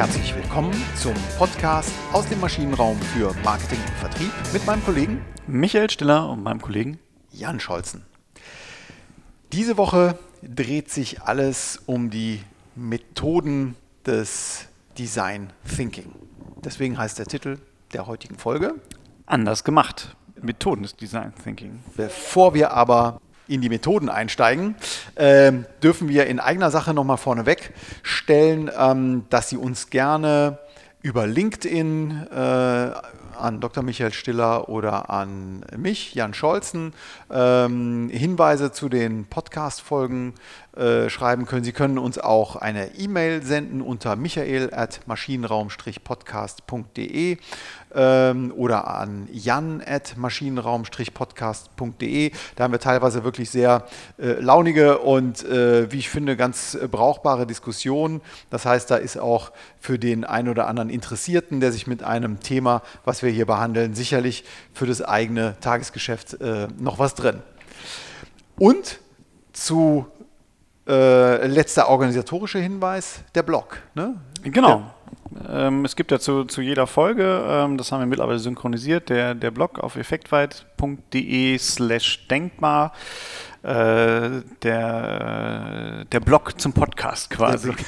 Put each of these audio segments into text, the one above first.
Herzlich willkommen zum Podcast aus dem Maschinenraum für Marketing und Vertrieb mit meinem Kollegen Michael Stiller und meinem Kollegen Jan Scholzen. Diese Woche dreht sich alles um die Methoden des Design Thinking. Deswegen heißt der Titel der heutigen Folge Anders gemacht. Methoden des Design Thinking. Bevor wir aber in die Methoden einsteigen, äh, dürfen wir in eigener Sache nochmal vorneweg stellen, ähm, dass Sie uns gerne über LinkedIn äh, an Dr. Michael Stiller oder an mich, Jan Scholzen, ähm, Hinweise zu den Podcast-Folgen äh, schreiben können. Sie können uns auch eine E-Mail senden unter michael at maschinenraum-podcast.de ähm, oder an jan at maschinenraum-podcast.de. Da haben wir teilweise wirklich sehr äh, launige und, äh, wie ich finde, ganz brauchbare Diskussionen. Das heißt, da ist auch für den einen oder anderen Interessierten, der sich mit einem Thema, was wir hier behandeln, sicherlich für das eigene Tagesgeschäft äh, noch was drin. Und zu äh, letzter organisatorischer Hinweis, der Blog. Ne? Genau. Ähm, es gibt ja zu, zu jeder Folge, ähm, das haben wir mittlerweile synchronisiert, der, der Blog auf effektweit.de slash denkbar. Äh, der, der Blog zum Podcast quasi.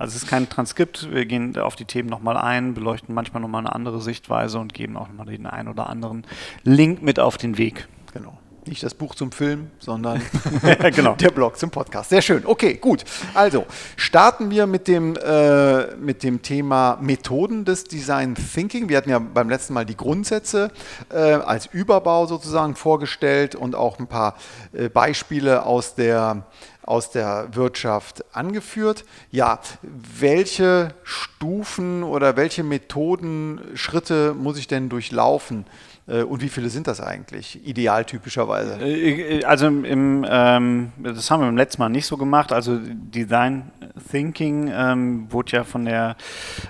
Also es ist kein Transkript, wir gehen auf die Themen nochmal ein, beleuchten manchmal nochmal eine andere Sichtweise und geben auch nochmal den einen oder anderen Link mit auf den Weg. Genau. Nicht das Buch zum Film, sondern genau. der Blog zum Podcast. Sehr schön. Okay, gut. Also starten wir mit dem, äh, mit dem Thema Methoden des Design Thinking. Wir hatten ja beim letzten Mal die Grundsätze äh, als Überbau sozusagen vorgestellt und auch ein paar äh, Beispiele aus der aus der Wirtschaft angeführt. Ja, welche Stufen oder welche Methoden, Schritte muss ich denn durchlaufen, und wie viele sind das eigentlich, idealtypischerweise? Äh, äh, also im, ähm, das haben wir beim letzten Mal nicht so gemacht. Also Design Thinking ähm, wurde ja von der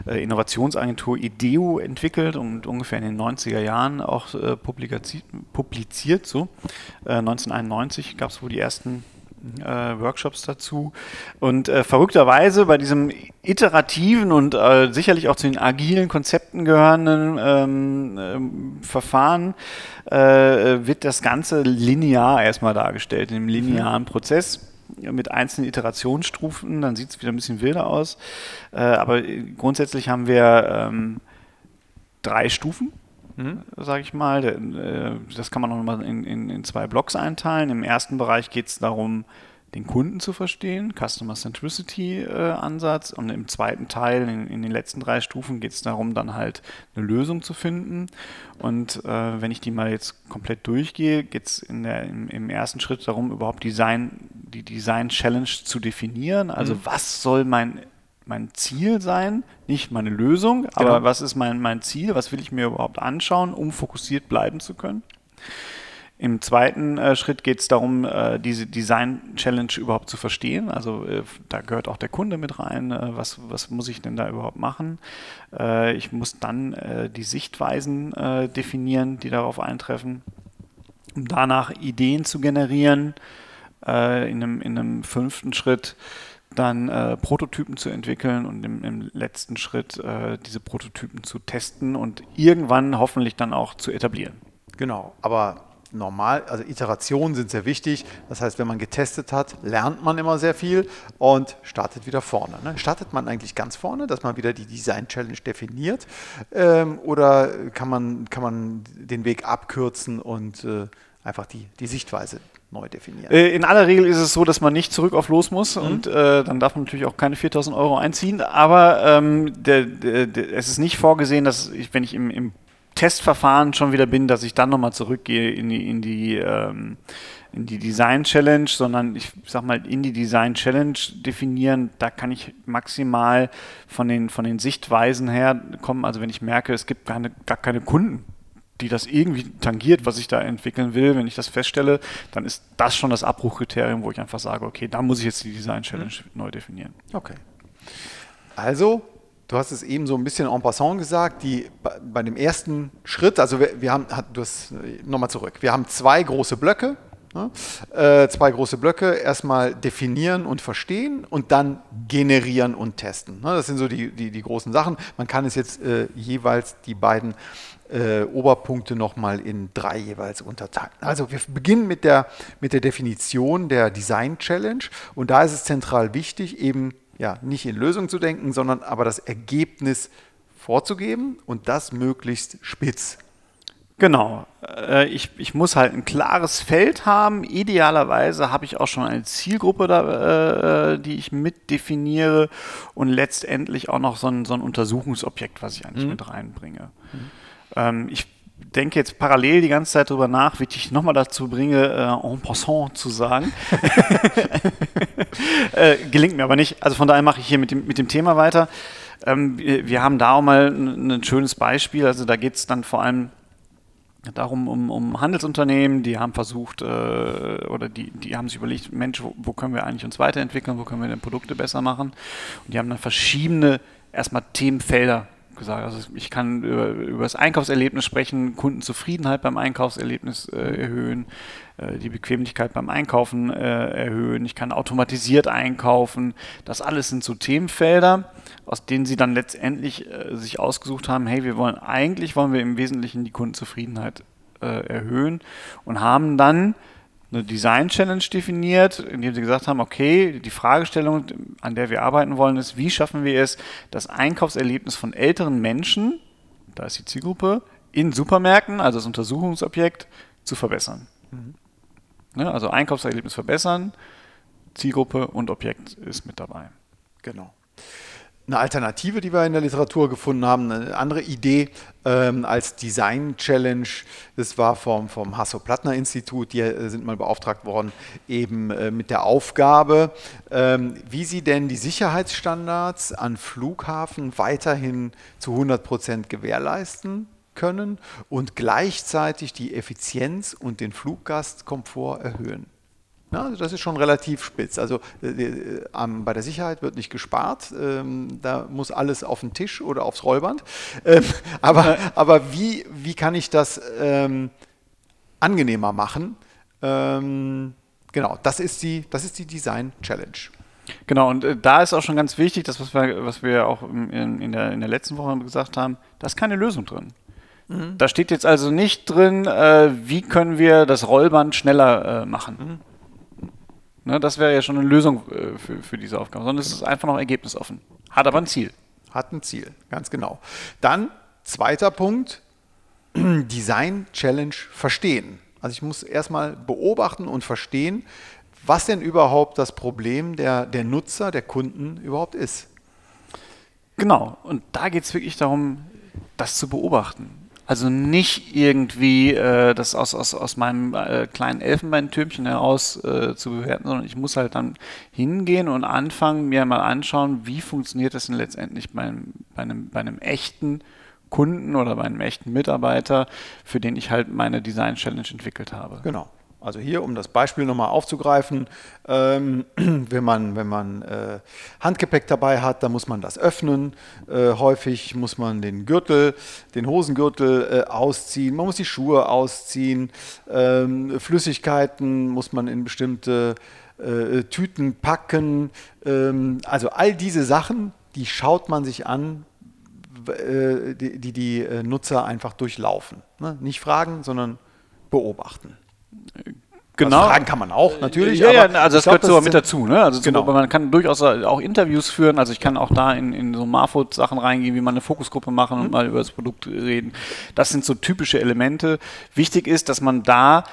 äh, Innovationsagentur IDEO entwickelt und ungefähr in den 90er Jahren auch äh, publiziert. So. Äh, 1991 gab es wohl die ersten äh, Workshops dazu. Und äh, verrückterweise bei diesem iterativen und äh, sicherlich auch zu den agilen Konzepten gehörenden ähm, ähm Verfahren äh, wird das Ganze linear erstmal dargestellt, in einem linearen mhm. Prozess mit einzelnen Iterationsstufen, dann sieht es wieder ein bisschen wilder aus. Äh, aber grundsätzlich haben wir ähm, drei Stufen mhm. sage ich mal. Äh, das kann man noch mal in, in, in zwei Blocks einteilen. Im ersten Bereich geht es darum, den Kunden zu verstehen, Customer Centricity äh, Ansatz. Und im zweiten Teil, in, in den letzten drei Stufen, geht es darum, dann halt eine Lösung zu finden. Und äh, wenn ich die mal jetzt komplett durchgehe, geht es im, im ersten Schritt darum, überhaupt Design, die Design Challenge zu definieren. Also mhm. was soll mein mein Ziel sein, nicht meine Lösung, genau. aber was ist mein, mein Ziel, was will ich mir überhaupt anschauen, um fokussiert bleiben zu können. Im zweiten äh, Schritt geht es darum, äh, diese Design-Challenge überhaupt zu verstehen. Also äh, da gehört auch der Kunde mit rein. Äh, was, was muss ich denn da überhaupt machen? Äh, ich muss dann äh, die Sichtweisen definieren, die darauf eintreffen, um danach Ideen zu generieren. in, einem, in einem fünften Schritt dann äh, Prototypen zu entwickeln und im, im letzten Schritt äh, diese Prototypen zu testen und irgendwann hoffentlich dann auch zu etablieren. Genau, aber normal, also Iterationen sind sehr wichtig. Das heißt, wenn man getestet hat, lernt man immer sehr viel und startet wieder vorne. Ne? Startet man eigentlich ganz vorne, dass man wieder die Design Challenge definiert ähm, oder kann man, kann man den Weg abkürzen und äh, einfach die, die Sichtweise neu definieren. Äh, in aller Regel ist es so, dass man nicht zurück auf los muss mhm. und äh, dann darf man natürlich auch keine 4000 Euro einziehen, aber ähm, der, der, der, es ist nicht vorgesehen, dass ich, wenn ich im, im Testverfahren schon wieder bin, dass ich dann nochmal zurückgehe in die, in die, ähm, in die Design Challenge, sondern ich sag mal, in die Design Challenge definieren, da kann ich maximal von den, von den Sichtweisen her kommen. Also wenn ich merke, es gibt keine, gar keine Kunden, die das irgendwie tangiert, was ich da entwickeln will, wenn ich das feststelle, dann ist das schon das Abbruchkriterium, wo ich einfach sage, okay, da muss ich jetzt die Design Challenge mhm. neu definieren. Okay. Also, du hast es eben so ein bisschen en passant gesagt, die bei dem ersten Schritt, also wir, wir haben, du hast nochmal zurück, wir haben zwei große Blöcke, Ne? Äh, zwei große Blöcke, erstmal definieren und verstehen und dann generieren und testen. Ne? Das sind so die, die, die, großen Sachen. Man kann es jetzt äh, jeweils die beiden äh, Oberpunkte nochmal in drei jeweils unterteilen. Also wir beginnen mit der, mit der Definition der Design Challenge und da ist es zentral wichtig, eben ja, nicht in Lösungen zu denken, sondern aber das Ergebnis vorzugeben und das möglichst spitz. Genau. Äh, ich, ich muss halt ein klares Feld haben. Idealerweise habe ich auch schon eine Zielgruppe, da, äh, die ich mit definiere und letztendlich auch noch so ein, so ein Untersuchungsobjekt, was ich eigentlich mhm. mit reinbringe. Mhm. Ähm, ich denke jetzt parallel die ganze Zeit darüber nach, wie ich nochmal dazu bringe, äh, en passant zu sagen. äh, gelingt mir aber nicht. Also von daher mache ich hier mit dem, mit dem Thema weiter. Ähm, wir, wir, haben da auch mal ein, ein schönes Beispiel. Also da geht es dann vor allem darum, um, um Handelsunternehmen, die haben versucht äh, oder die, die haben sich überlegt, Mensch, wo, wo, können wir eigentlich uns weiterentwickeln, wo können wir denn Produkte besser machen? Und die haben dann verschiedene erstmal Themenfelder gesagt. Also ich kann über, über das Einkaufserlebnis sprechen, Kundenzufriedenheit beim Einkaufserlebnis äh, erhöhen, äh, die Bequemlichkeit beim Einkaufen äh, erhöhen, ich kann automatisiert einkaufen. Das alles sind so Themenfelder, aus denen sie dann letztendlich äh, sich ausgesucht haben, hey, wir wollen eigentlich wollen wir im Wesentlichen die Kundenzufriedenheit äh, erhöhen und haben dann eine Design Challenge definiert, indem sie gesagt haben, okay, die Fragestellung, an der wir arbeiten wollen, ist, wie schaffen wir es, das Einkaufserlebnis von älteren Menschen, da ist die Zielgruppe, in Supermärkten, also das Untersuchungsobjekt, zu verbessern. Mhm. Ne, also Einkaufserlebnis verbessern, Zielgruppe und Objekt ist mit dabei. Genau eine Alternative, die wir in der Literatur gefunden haben, eine andere Idee ähm, als Design Challenge. Das war vom, vom Hasso-Plattner-Institut, die äh, sind mal beauftragt worden, eben äh, mit der Aufgabe, ähm, wie sie denn die Sicherheitsstandards an Flughafen weiterhin zu 100 Prozent gewährleisten können und gleichzeitig die Effizienz und den Fluggastkomfort erhöhen. Also das ist schon relativ spitz. Also äh, äh, bei der Sicherheit wird nicht gespart. Ähm, da muss alles auf den Tisch oder aufs Rollband. Ähm, aber aber wie, wie kann ich das ähm, angenehmer machen? Ähm, genau, das ist die, das ist die Design Challenge. Genau, und äh, da ist auch schon ganz wichtig, das, was wir, was wir auch in, in, der, in der letzten Woche gesagt haben, da ist keine Lösung drin. Mhm. Da steht jetzt also nicht drin, äh, wie können wir das Rollband schneller äh, machen. Mhm. Ne, das wäre ja schon eine Lösung äh, für, für diese Aufgabe, sondern es ist einfach noch ergebnisoffen. Hat aber ein Ziel. Hat ein Ziel, ganz genau. Dann zweiter Punkt, Design Challenge verstehen. Also ich muss erstmal beobachten und verstehen, was denn überhaupt das Problem der, der Nutzer, der Kunden überhaupt ist. Genau, und da geht es wirklich darum, das zu beobachten. Also nicht irgendwie äh, das aus, aus, aus meinem äh, kleinen Elfenbeintürmchen heraus äh, zu bewerten, sondern ich muss halt dann hingehen und anfangen, mir mal anschauen, wie funktioniert das denn letztendlich bei einem, bei einem, bei einem echten Kunden oder bei einem echten Mitarbeiter, für den ich halt meine Design Challenge entwickelt habe. Genau. Also hier, um das Beispiel nochmal aufzugreifen, ähm, wenn man, wenn man äh, Handgepäck dabei hat, dann muss man das öffnen. Äh, häufig muss man den Gürtel, den Hosengürtel äh, ausziehen, man muss die Schuhe ausziehen, ähm, Flüssigkeiten muss man in bestimmte äh, Tüten packen. Ähm, also all diese Sachen, die schaut man sich an, äh, die, die, die äh, Nutzer einfach durchlaufen. Ne? Nicht fragen, sondern beobachten. Genau. Also fragen kann man auch natürlich. Ja, ja also das glaub, gehört so mit dazu. Ne? Also genau. so, man kann durchaus auch Interviews führen. Also ich kann auch da in, in so Marfot-Sachen reingehen, wie man eine Fokusgruppe machen und mhm. mal über das Produkt reden. Das sind so typische Elemente. Wichtig ist, dass man da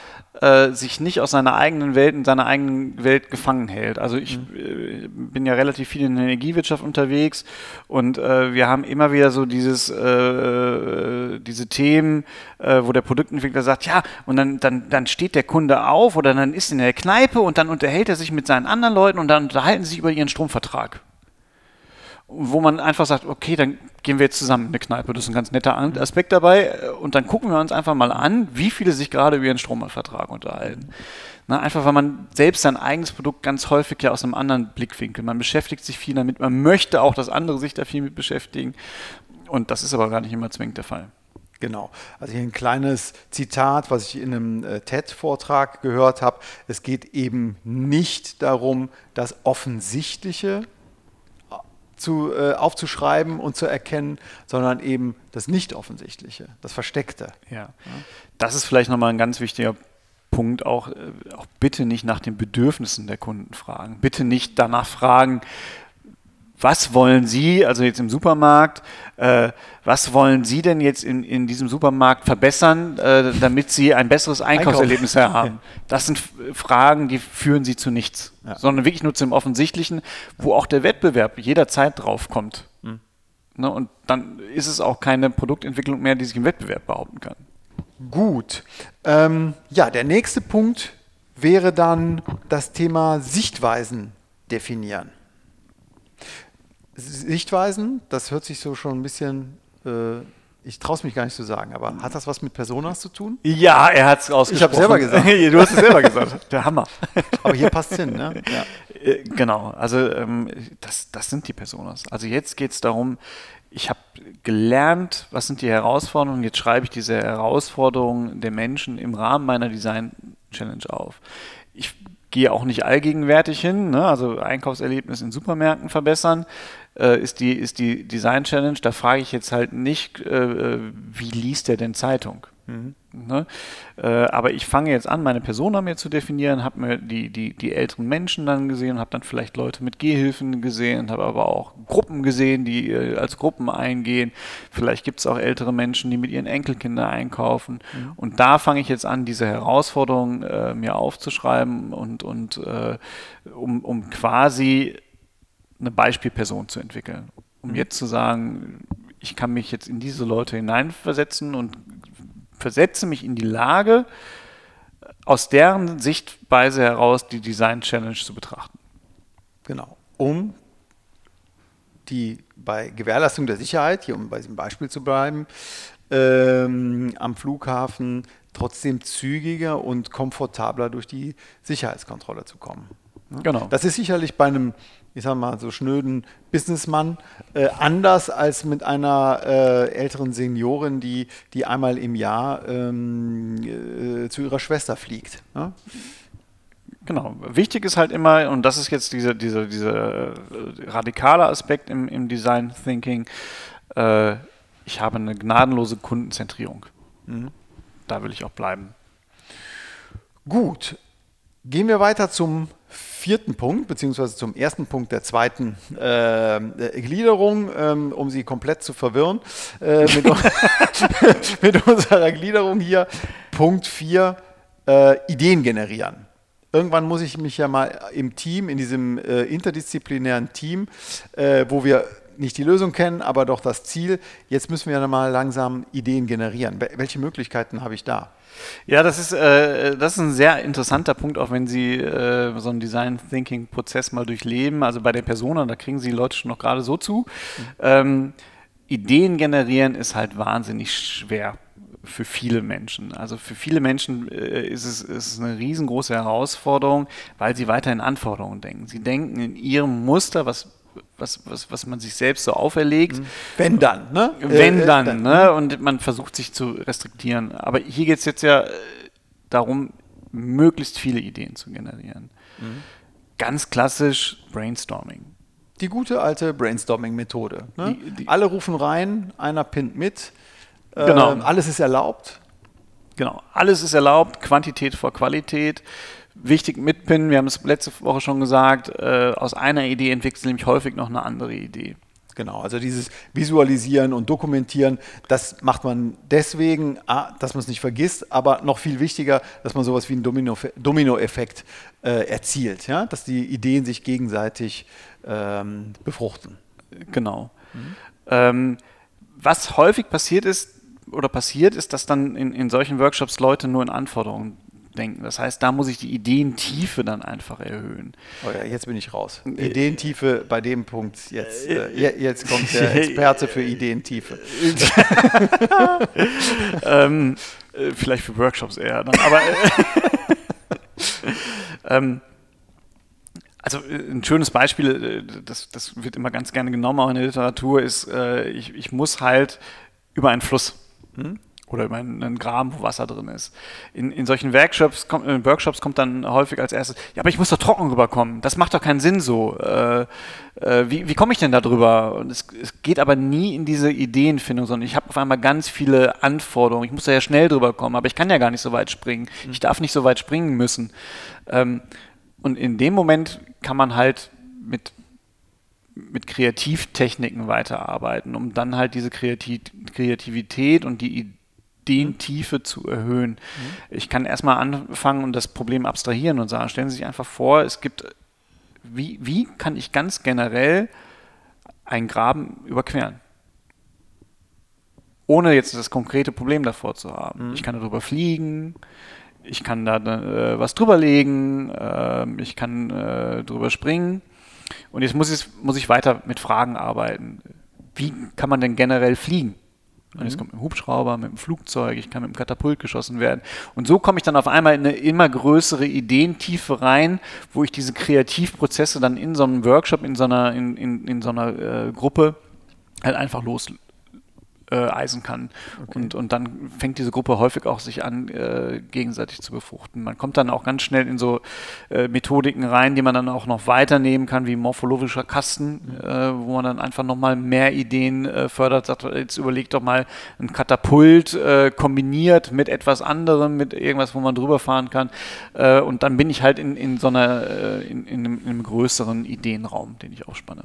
äh, sich nicht aus seiner eigenen Welt, in seiner eigenen Welt gefangen hält. Also ich mhm. äh, bin ja relativ viel in der Energiewirtschaft unterwegs und äh, wir haben immer wieder so dieses, äh, äh, diese Themen, wo der Produktentwickler sagt, ja, und dann, dann, dann steht der Kunde auf oder dann ist in der Kneipe und dann unterhält er sich mit seinen anderen Leuten und dann unterhalten sie sich über ihren Stromvertrag wo man einfach sagt, okay, dann gehen wir jetzt zusammen in eine Kneipe. Das ist ein ganz netter Aspekt dabei. Und dann gucken wir uns einfach mal an, wie viele sich gerade über ihren Stromvertrag unterhalten. Na, einfach weil man selbst sein eigenes Produkt ganz häufig ja aus einem anderen Blickwinkel. Man beschäftigt sich viel damit, man möchte auch, dass andere sich da viel mit beschäftigen. Und das ist aber gar nicht immer zwingend der Fall. Genau. Also hier ein kleines Zitat, was ich in einem äh, TED-Vortrag gehört habe. Es geht eben nicht darum, das Offensichtliche zu, äh, aufzuschreiben und zu erkennen, sondern eben das Nicht-Offensichtliche, das Versteckte. Ja. ja. Das ist vielleicht nochmal ein ganz wichtiger Punkt, auch, äh, auch bitte nicht nach den Bedürfnissen der Kunden fragen. Bitte nicht danach fragen, was wollen Sie, also jetzt im Supermarkt, äh, was wollen Sie denn jetzt in, in diesem Supermarkt verbessern, äh, damit Sie ein besseres Einkaufserlebnis Einkauf. haben? Das sind Fragen, die führen Sie zu nichts, ja. sondern wirklich nur zum Offensichtlichen, wo auch der Wettbewerb jederzeit drauf kommt. Mhm. Ne, und dann ist es auch keine Produktentwicklung mehr, die sich im Wettbewerb behaupten kann. Gut. Ähm, ja, der nächste Punkt wäre dann das Thema Sichtweisen definieren. Sichtweisen, das hört sich so schon ein bisschen, äh, ich traue es mich gar nicht zu sagen, aber hat das was mit Personas zu tun? Ja, er hat es ausgesprochen. Ich habe selber gesagt. du hast es selber gesagt. Der Hammer. Aber hier passt es hin, ne? Ja. Äh, genau, also ähm, das, das sind die Personas. Also jetzt geht es darum, ich habe gelernt, was sind die Herausforderungen, jetzt schreibe ich diese Herausforderungen der Menschen im Rahmen meiner Design Challenge auf. Ich gehe auch nicht allgegenwärtig hin, ne? also Einkaufserlebnis in Supermärkten verbessern äh, ist, die, ist die Design Challenge. Da frage ich jetzt halt nicht, äh, äh wie liest der denn Zeitung? Mhm. Ne? Äh, aber ich fange jetzt an, meine Persona mir zu definieren, habe mir die, die, die älteren Menschen dann gesehen, habe dann vielleicht Leute mit Gehhilfen gesehen, habe aber auch Gruppen gesehen, die äh, als Gruppen eingehen. Vielleicht gibt es auch ältere Menschen, die mit ihren Enkelkindern einkaufen. Mhm. Und da fange ich jetzt an, diese Herausforderungen äh, mir aufzuschreiben und, und äh, um, um quasi eine Beispielperson zu entwickeln. Um mhm. jetzt zu sagen, ich kann mich jetzt in diese Leute hineinversetzen und versetze mich in die Lage, aus deren Sichtweise heraus die Design Challenge zu betrachten. Genau. Um die bei Gewährleistung der Sicherheit, hier um bei diesem Beispiel zu bleiben, ähm, am Flughafen trotzdem zügiger und komfortabler durch die Sicherheitskontrolle zu kommen. Genau. Das ist sicherlich bei einem ich sag mal, so schnöden Businessmann äh, anders als mit einer äh, älteren Seniorin, die, die einmal im Jahr ähm, äh, zu ihrer Schwester fliegt. Ja? Genau. Wichtig ist halt immer, und das ist jetzt dieser diese, diese äh, radikale Aspekt im, im Design Thinking, äh, ich habe eine gnadenlose Kundenzentrierung. Mhm. Da will ich auch bleiben. Gut. Gehen wir weiter zum vierten Punkt, beziehungsweise zum ersten Punkt der zweiten äh, Gliederung, ähm, um sie komplett zu verwirren, äh, mit, mit, unserer Gliederung hier. Punkt 4, äh, Ideen generieren. Irgendwann muss ich mich ja mal im Team, in diesem äh, interdisziplinären Team, äh, wo wir nicht die Lösung kennen, aber doch das Ziel, jetzt müssen wir dann mal langsam Ideen generieren. Welche Möglichkeiten habe ich da? Ja, das ist, äh, das ist ein sehr interessanter Punkt, auch wenn Sie äh, so einen Design Thinking Prozess mal durchleben. Also bei der Persona, da kriegen Sie Leute schon noch gerade so zu. Mhm. Ähm, Ideen generieren ist halt wahnsinnig schwer für viele Menschen. Also für viele Menschen äh, ist, es, ist es eine riesengroße Herausforderung, weil sie weiter in Anforderungen denken. Sie denken in ihrem Muster, was was, was, was man sich selbst so auferlegt. Mhm. Wenn dann, ne? Wenn äh, dann, dann, ne? Und man versucht sich zu restriktieren. Aber hier geht es jetzt ja äh, darum, möglichst viele Ideen zu generieren. Mhm. Ganz klassisch Brainstorming. Die gute alte Brainstorming-Methode. Ne? Alle rufen rein, einer pinnt mit. Genau. Äh, alles ist erlaubt. Genau, alles ist erlaubt, Quantität vor Qualität wichtig mitpinnen, wir haben es letzte Woche schon gesagt, äh, aus einer Idee entwickelt sich nämlich häufig noch eine andere Idee. Genau, also dieses Visualisieren und Dokumentieren, das macht man deswegen, dass man es nicht vergisst, aber noch viel wichtiger, dass man sowas wie einen Domino-Effekt äh, erzielt, ja? dass die Ideen sich gegenseitig ähm, befruchten. Genau. Mhm. Ähm, was häufig passiert ist oder passiert ist, dass dann in, in solchen Workshops Leute nur in Anforderungen denken. Das heißt, da muss ich die Ideentiefe dann einfach erhöhen. Oh ja, jetzt bin ich raus. Äh, Ideentiefe bei dem Punkt. Jetzt, äh, äh jetzt kommt der Experte für Ideentiefe. ähm, äh, vielleicht für Workshops eher. Dann, aber ähm, also ein schönes Beispiel, das, das wird immer ganz gerne genommen, auch in der Literatur, ist, ich, ich muss halt über einen Fluss. Hm? Oder über einen Graben, wo Wasser drin ist. In, in solchen Workshops, kommt, in Workshops kommt dann häufig als erstes, ja, aber ich muss doch trocken rüberkommen. Das macht doch keinen Sinn so. Äh, äh, wie wie komme ich denn da drüber? Und es, es, geht aber nie in diese Ideenfindung, sondern ich habe auf einmal ganz viele Anforderungen. Ich muss da ja schnell drüber kommen, aber ich kann ja gar nicht so weit springen. Mhm. Ich darf nicht so weit springen müssen. Ähm, und in dem Moment kann man halt mit mit Kreativtechniken weiterarbeiten, um dann halt diese Kreativ Kreativität und die Ideentiefe zu erhöhen. Mhm. Ich kann erstmal anfangen und das Problem abstrahieren und sagen, stellen Sie sich einfach vor, es gibt, wie, wie kann ich ganz generell einen Graben überqueren? Ohne jetzt das konkrete Problem davor zu haben. Mhm. Ich kann darüber fliegen, ich kann da äh, was drüber legen, äh, ich kann äh, drüber springen. Und jetzt muss ich, muss ich weiter mit Fragen arbeiten. Wie kann man denn generell fliegen? Und jetzt mhm. kommt mit dem Hubschrauber, mit dem Flugzeug, ich kann mit dem Katapult geschossen werden. Und so komme ich dann auf einmal in eine immer größere Ideentiefe rein, wo ich diese Kreativprozesse dann in so einem Workshop, in so einer, in, in, in so einer äh, Gruppe halt einfach los, äh, eisen kann. Okay. Und, und dann fängt diese Gruppe häufig auch sich an, äh, gegenseitig zu befruchten. Man kommt dann auch ganz schnell in so äh, Methodiken rein, die man dann auch noch weiternehmen kann, wie morphologischer Kasten, mhm. Äh, wo man dann einfach nochmal mehr Ideen äh, fördert. Sagt, jetzt überlegt doch mal ein Katapult äh, kombiniert mit etwas anderem, mit irgendwas, wo man drüber fahren kann. und dann bin ich halt in, in so einer, in, in, einem, in einem größeren Ideenraum, den ich aufspanne.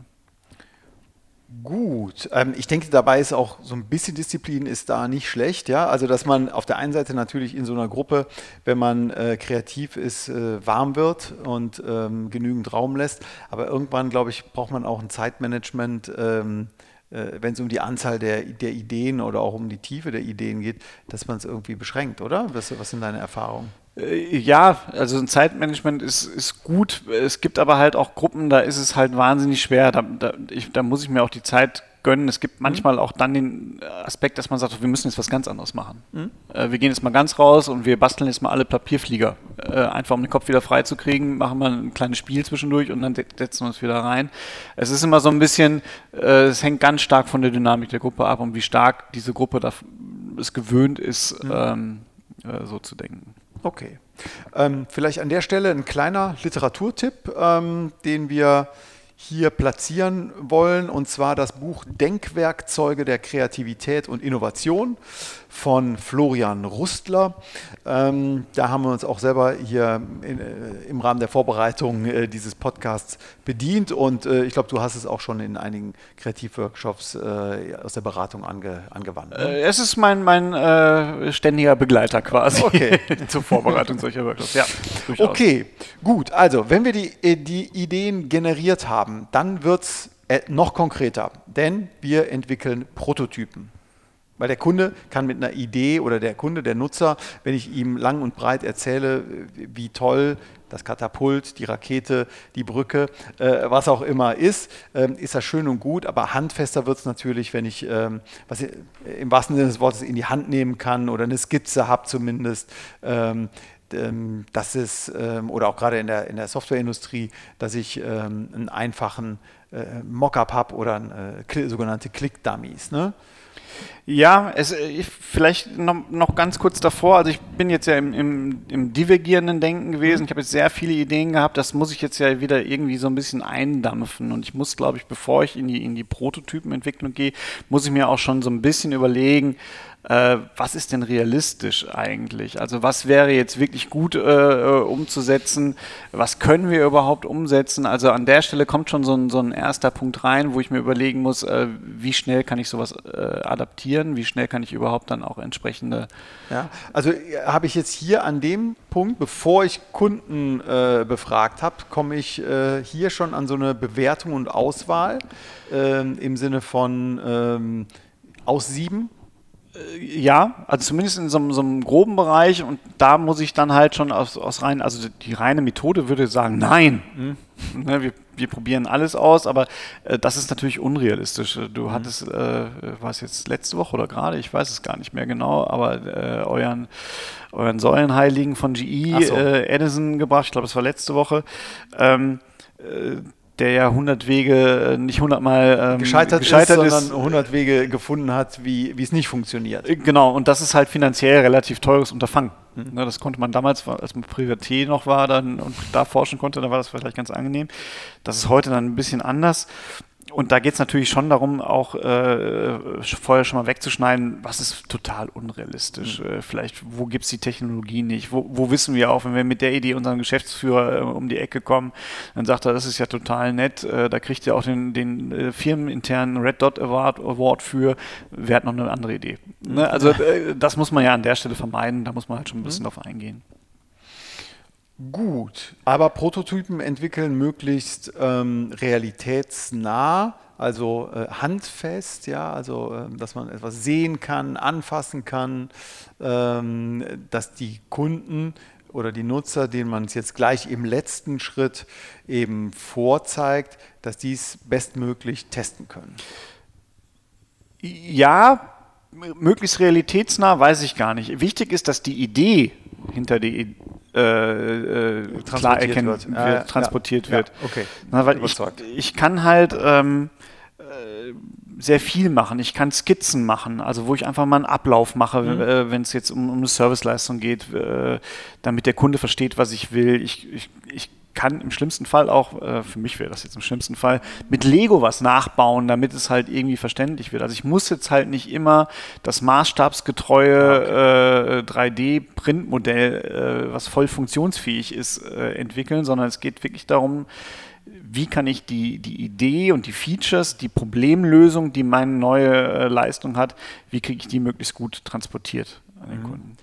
Gut, ähm, ich denke, dabei ist auch so ein bisschen Disziplin ist da nicht schlecht, ja. Also dass man auf der einen Seite natürlich in so einer Gruppe, wenn man äh, kreativ ist, äh, warm wird und ähm, genügend Raum lässt. Aber irgendwann, glaube ich, braucht man auch ein Zeitmanagement. Ähm, äh, wenn es um die Anzahl der, der Ideen oder auch um die Tiefe der Ideen geht, dass man es irgendwie beschränkt, oder? Was, was sind deine Erfahrungen? Äh, ja, also ein Zeitmanagement ist, ist gut. Es gibt aber halt auch Gruppen, da ist es halt wahnsinnig schwer. Da, da, ich, da muss ich mir auch die Zeit gönnen. Es gibt manchmal auch dann den Aspekt, dass man sagt, wir müssen jetzt was ganz anderes machen. Mhm. Äh, wir gehen jetzt mal ganz raus und wir basteln jetzt mal alle Papierflieger. Äh, einfach um den Kopf wieder frei zu kriegen, machen wir ein kleines Spiel zwischendurch und dann setzen wir uns wieder rein. Es ist immer so ein bisschen, äh, es hängt ganz stark von der Dynamik der Gruppe ab und wie stark diese Gruppe da, es gewöhnt ist, mhm. ähm, äh, so zu denken. Okay. Ähm, vielleicht an der Stelle ein kleiner Literaturtipp, ähm, den wir hier platzieren wollen, und zwar das Buch Denkwerkzeuge der Kreativität und Innovation von Florian Rustler. Ähm, da haben wir uns auch selber hier in, äh, im Rahmen der Vorbereitung äh, dieses Podcasts bedient und äh, ich glaube, du hast es auch schon in einigen Kreativworkshops äh, aus der Beratung ange, angewandt. Ne? Äh, es ist mein, mein äh, ständiger Begleiter quasi okay. zur Vorbereitung solcher Workshops. Ja, okay, gut. Also, wenn wir die, die Ideen generiert haben, dann wird es noch konkreter, denn wir entwickeln Prototypen. Weil der Kunde kann mit einer Idee oder der Kunde, der Nutzer, wenn ich ihm lang und breit erzähle, wie toll das Katapult, die Rakete, die Brücke, äh, was auch immer ist, äh, ist das schön und gut, aber handfester wird es natürlich, wenn ich ähm, was im wahrsten Sinne des Wortes in die Hand nehmen kann oder eine Skizze habe zumindest. Ähm, ähm das ist, ähm, oder auch gerade in der, in der Softwareindustrie, dass ich ähm, einen einfachen äh, Mockup habe oder ein, äh, sogenannte Click-Dummies. Ne? Ja, es, ich, vielleicht noch, noch, ganz kurz davor. Also ich bin jetzt ja im, im, im divergierenden Denken gewesen. Ich habe jetzt sehr viele Ideen gehabt. Das muss ich jetzt ja wieder irgendwie so ein bisschen eindampfen. Und ich muss, glaube ich, bevor ich in die, in die Prototypenentwicklung gehe, muss ich mir auch schon so ein bisschen überlegen, äh, was ist denn realistisch eigentlich? Also was wäre jetzt wirklich gut äh, äh, umzusetzen? Was können wir überhaupt umsetzen? Also an der Stelle kommt schon so ein, so ein erster Punkt rein, wo ich mir überlegen muss, äh, wie schnell kann ich sowas äh, adaptieren? Wie schnell kann ich überhaupt dann auch entsprechende... Ja, also äh, habe ich jetzt hier an dem Punkt, bevor ich Kunden befragt habe, komme ich hier schon an so eine Bewertung und Auswahl ähm, im Sinne von ähm, aus sieben äh, ja, also zumindest in so, so, einem groben Bereich und da muss ich dann halt schon aus, aus rein, also die reine Methode würde sagen, nein, mhm. ne, wir, wir, probieren alles aus, aber äh, das ist natürlich unrealistisch. Du mhm. hattest, äh, war es jetzt letzte Woche oder gerade, ich weiß es gar nicht mehr genau, aber äh, euren, euren Säulenheiligen von GE, so. äh, Edison gebracht, ich glaube, es war letzte Woche. Ähm, äh, der ja 100 Wege, äh, nicht 100 Mal ähm, gescheitert, gescheitert ist, ist, sondern 100 Wege gefunden hat, wie, es nicht funktioniert. Äh, genau, und das ist halt finanziell relativ teures Unterfangen. Mhm. Ne, das konnte man damals, als man Privatier noch war dann, und da forschen konnte, da war das vielleicht ganz angenehm. Das ist heute dann ein bisschen anders und da geht es natürlich schon darum, auch äh, vorher schon mal wegzuschneiden, was ist total unrealistisch. Mhm. Äh, vielleicht, wo gibt es die Technologie nicht? Wo, wo, wissen wir auch, wenn wir mit der Idee unseren Geschäftsführer äh, um die Ecke kommen, dann sagt er, das ist ja total nett, äh, da kriegt ihr auch den, den äh, firmeninternen Red Dot Award, Award für, wer hat noch eine andere Idee? Ne? Also äh, das muss man ja an der Stelle vermeiden, da muss man halt schon ein bisschen mhm. drauf eingehen. Gut, aber Prototypen entwickeln möglichst ähm, realitätsnah, also äh, handfest, ja, also äh, dass man etwas sehen kann, anfassen kann, ähm, dass die Kunden oder die Nutzer, denen man es jetzt gleich im letzten Schritt eben vorzeigt, dass die es bestmöglich testen können. Ja, möglichst realitätsnah weiß ich gar nicht. Wichtig ist, dass die Idee hinter der äh, äh, klar erkennen wird, wird äh, transportiert ja, wird. Ja, okay. Na, weil ich, ich, kann halt ähm, äh, sehr viel machen. Ich kann Skizzen machen, also wo ich einfach mal einen Ablauf mache, mhm. äh, wenn es jetzt um, um, eine Serviceleistung geht, äh, damit der Kunde versteht, was ich will. Ich, ich, ich kann im schlimmsten Fall auch, äh, für mich wäre das jetzt im schlimmsten Fall, mit Lego was nachbauen, damit es halt irgendwie verständlich wird. Also ich muss jetzt halt nicht immer das maßstabsgetreue okay. äh, 3D-Printmodell, äh, was voll funktionsfähig ist, äh, entwickeln, sondern es geht wirklich darum, wie kann ich die, die Idee und die Features, die Problemlösung, die meine neue äh, Leistung hat, wie kriege ich die möglichst gut transportiert an den mhm. Kunden?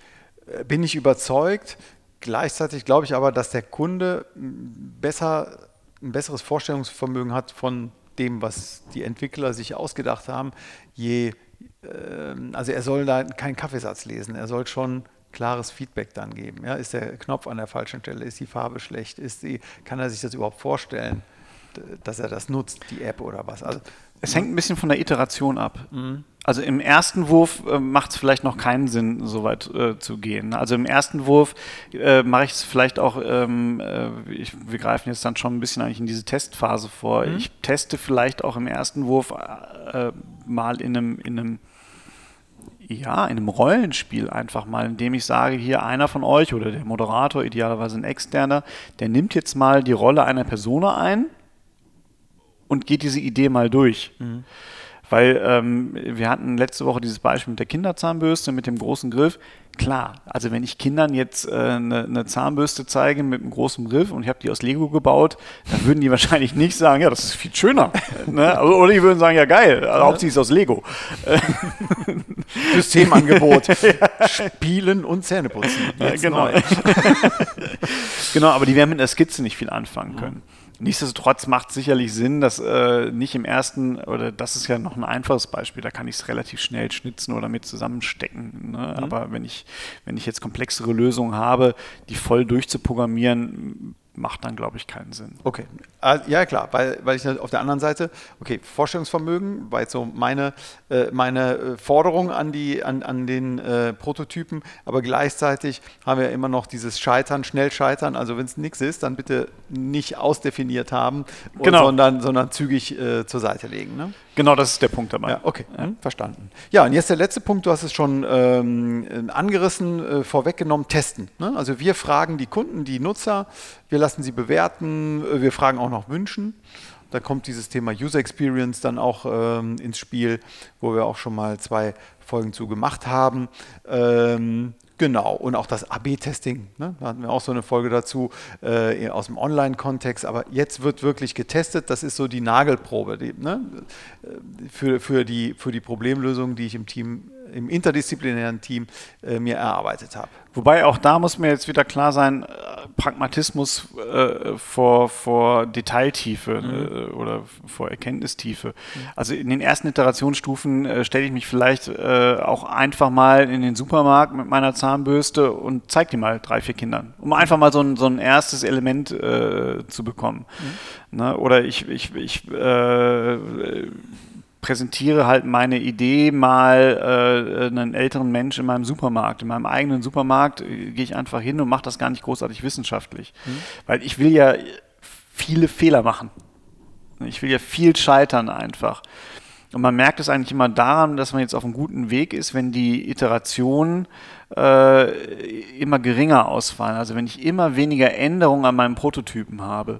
Äh, bin ich überzeugt, Gleichzeitig glaube ich aber, dass der Kunde besser, ein besseres Vorstellungsvermögen hat von dem, was die Entwickler sich ausgedacht haben. Je, äh, also er soll da keinen Kaffeesatz lesen, er soll schon klares Feedback dann geben. Ja, ist der Knopf an der falschen Stelle, ist die Farbe schlecht, ist die, kann er sich das überhaupt vorstellen, dass er das nutzt, die App oder was? Also, es hängt ein bisschen von der Iteration ab. Mhm. Also im ersten Wurf äh, macht es vielleicht noch keinen Sinn, so weit äh, zu gehen. Also im ersten Wurf äh, mache ich es vielleicht auch, ähm, äh, ich, wir greifen jetzt dann schon ein bisschen eigentlich in diese Testphase vor. Mhm. Ich teste vielleicht auch im ersten Wurf äh, mal in einem, in einem ja, in einem Rollenspiel einfach mal, indem ich sage, hier einer von euch oder der Moderator, idealerweise ein externer, der nimmt jetzt mal die Rolle einer Persona ein und geht diese Idee mal durch. Mhm. Weil ähm, wir hatten letzte Woche dieses Beispiel mit der Kinderzahnbürste, mit dem großen Griff. Klar, also wenn ich Kindern jetzt eine äh, ne Zahnbürste zeige mit einem großen Griff und ich habe die aus Lego gebaut, dann würden die wahrscheinlich nicht sagen, ja, das ist viel schöner. ne? Also, oder die würden sagen, ja geil, also, hauptsächlich ist aus Lego. Systemangebot. Spielen und Zähneputzen. Ja, genau. genau, aber die werden mit einer Skizze nicht viel anfangen können. Mhm. Nichtsdestotrotz macht es sicherlich Sinn, dass äh, nicht im ersten, oder das ist ja noch ein einfaches Beispiel, da kann ich es relativ schnell schnitzen oder mit zusammenstecken. Ne? Mhm. Aber wenn ich, wenn ich jetzt komplexere Lösungen habe, die voll durchzuprogrammieren, macht dann, glaube ich, keinen Sinn. Okay, ah, ja klar, weil, weil ich auf der anderen Seite, okay, Vorstellungsvermögen war jetzt so meine, äh, meine äh, Forderung an, die, an, an den äh, Prototypen, aber gleichzeitig haben wir immer noch dieses Scheitern, schnell scheitern, also wenn es nichts ist, dann bitte nicht ausdefiniert haben, genau. sondern, sondern zügig äh, zur Seite legen. Ne? Genau, das ist der Punkt dabei. Ja, okay, ja. Verstanden. Ja, und jetzt der letzte Punkt, du hast es schon ähm, angerissen, äh, vorweggenommen, testen. Ne? Also wir fragen die Kunden, die Nutzer, wir lassen sie bewerten, äh, wir fragen auch nach Wünschen. Da kommt dieses Thema User Experience dann auch ähm, ins Spiel, wo wir auch schon mal zwei Folgen zu gemacht haben. Ähm, Genau, und auch das AB-Testing, ne? da hatten wir auch so eine Folge dazu äh, aus dem Online-Kontext, aber jetzt wird wirklich getestet, das ist so die Nagelprobe die, ne? Äh, für, für, die, für die Problemlösung, die ich im Team im interdisziplinären Team äh, mir erarbeitet habe. Wobei auch da muss mir jetzt wieder klar sein, äh, Pragmatismus äh, vor, vor Detailtiefe mhm. äh, oder vor Erkenntnistiefe. Mhm. Also in den ersten Iterationsstufen äh, stelle ich mich vielleicht auch einfach mal in den Supermarkt mit meiner Zahnbürste und zeige die mal drei, vier Kindern, um einfach mal so ein, so ein erstes Element zu bekommen. Mhm. Ne? Oder ich, ich, ich präsentiere halt meine Idee mal äh, einen älteren Mensch in meinem Supermarkt. In meinem eigenen Supermarkt äh, gehe ich einfach hin und mache das gar nicht großartig wissenschaftlich. Mhm. Weil ich will ja viele Fehler machen. Ich will ja viel scheitern einfach. Und man merkt es eigentlich immer daran, dass man jetzt auf einem guten Weg ist, wenn die Iterationen äh, immer geringer ausfallen. Also wenn ich immer weniger Änderungen an meinem Prototypen habe.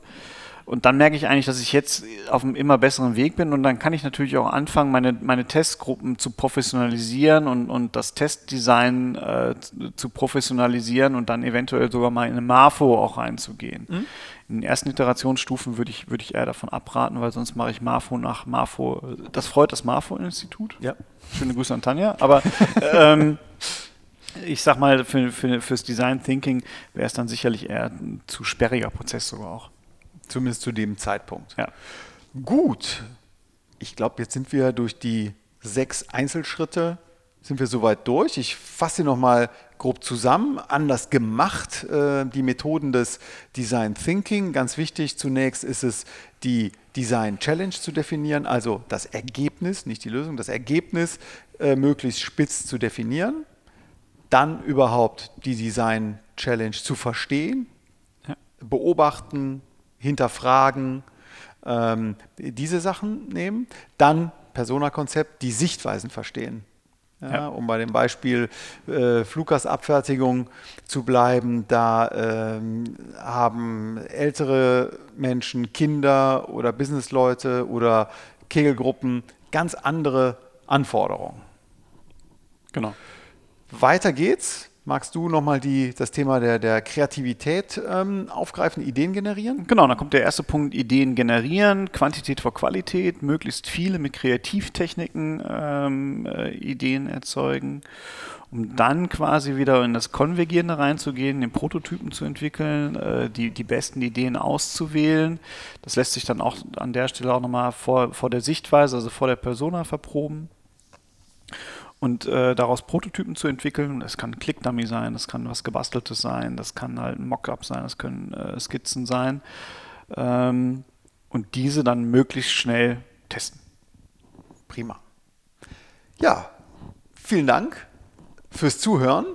Und dann merke ich eigentlich, dass ich jetzt auf einem immer besseren Weg bin und dann kann ich natürlich auch anfangen, meine, meine Testgruppen zu professionalisieren und, und das Testdesign äh, zu professionalisieren und dann eventuell sogar mal in eine MAFO auch reinzugehen. Mhm. In den ersten Iterationsstufen würde ich, würde ich eher davon abraten, weil sonst mache ich MAFO nach MAFO. Das freut das MAFO-Institut. Ja. Schöne Grüße an Tanja. Aber ähm, ich sag mal, für, für, fürs Design Thinking wäre es dann sicherlich eher ein zu sperriger Prozess sogar auch. Zumindest zu dem Zeitpunkt. Ja. Gut. Ich glaube, jetzt sind wir durch die sechs Einzelschritte sind wir soweit durch. Ich fasse sie nochmal grob zusammen. Anders gemacht, äh, die Methoden des Design Thinking. Ganz wichtig, zunächst ist es die Design Challenge zu definieren, also das Ergebnis, nicht die Lösung, das Ergebnis äh, möglichst spitz zu definieren. Dann überhaupt die Design Challenge zu verstehen, ja. beobachten, hinterfragen, ähm, diese Sachen nehmen. Dann Persona-Konzept, die Sichtweisen verstehen. Ja, ja. Um bei dem Beispiel äh, Fluggastabfertigung zu bleiben, da ähm, haben ältere Menschen, Kinder oder Businessleute oder Kegelgruppen ganz andere Anforderungen. Genau. Weiter geht's Magst du nochmal das Thema der, der Kreativität ähm, aufgreifen, Ideen generieren? Genau, dann kommt der erste Punkt, Ideen generieren, Quantität vor Qualität, möglichst viele mit Kreativtechniken ähm, äh, Ideen erzeugen, um dann quasi wieder in das Konvergierende reinzugehen, den Prototypen zu entwickeln, äh, die, die besten Ideen auszuwählen. Das lässt sich dann auch an der Stelle auch nochmal vor, vor der Sichtweise, also vor der Persona verproben und äh, daraus Prototypen zu entwickeln. Das kann Click-Dummy sein, das kann was Gebasteltes sein, das kann halt ein Mockup sein, das können äh, Skizzen sein. Ähm, und diese dann möglichst schnell testen. Prima. Ja, vielen Dank fürs Zuhören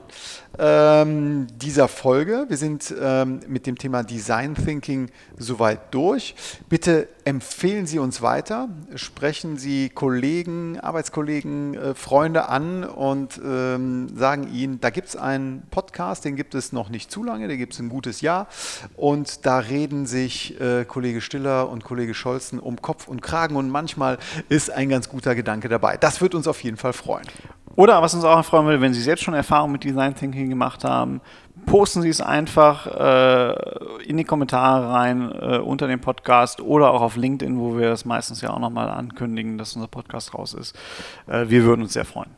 ähm, dieser Folge. Wir sind ähm, mit dem Thema Design Thinking soweit durch. Bitte empfehlen Sie uns weiter, sprechen Sie Kollegen, Arbeitskollegen, äh, Freunde an und ähm, sagen ihnen, da gibt es einen Podcast, den gibt es noch nicht zu lange, den gibt es ein gutes Jahr und da reden sich äh, Kollege Stiller und Kollege Scholzen um Kopf und Kragen und manchmal ist ein ganz guter Gedanke dabei. Das wird uns auf jeden Fall freuen. Oder was uns auch freuen würde, wenn Sie selbst schon Erfahrungen mit Design Thinking gemacht haben, posten Sie es einfach äh, in die Kommentare rein äh, unter dem Podcast oder auch auf LinkedIn, wo wir das meistens ja auch nochmal ankündigen, dass unser Podcast raus ist. Äh, wir würden uns sehr freuen.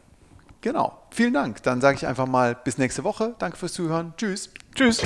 Genau. Vielen Dank. Dann sage ich einfach mal bis nächste Woche. Danke fürs Zuhören. Tschüss. Tschüss.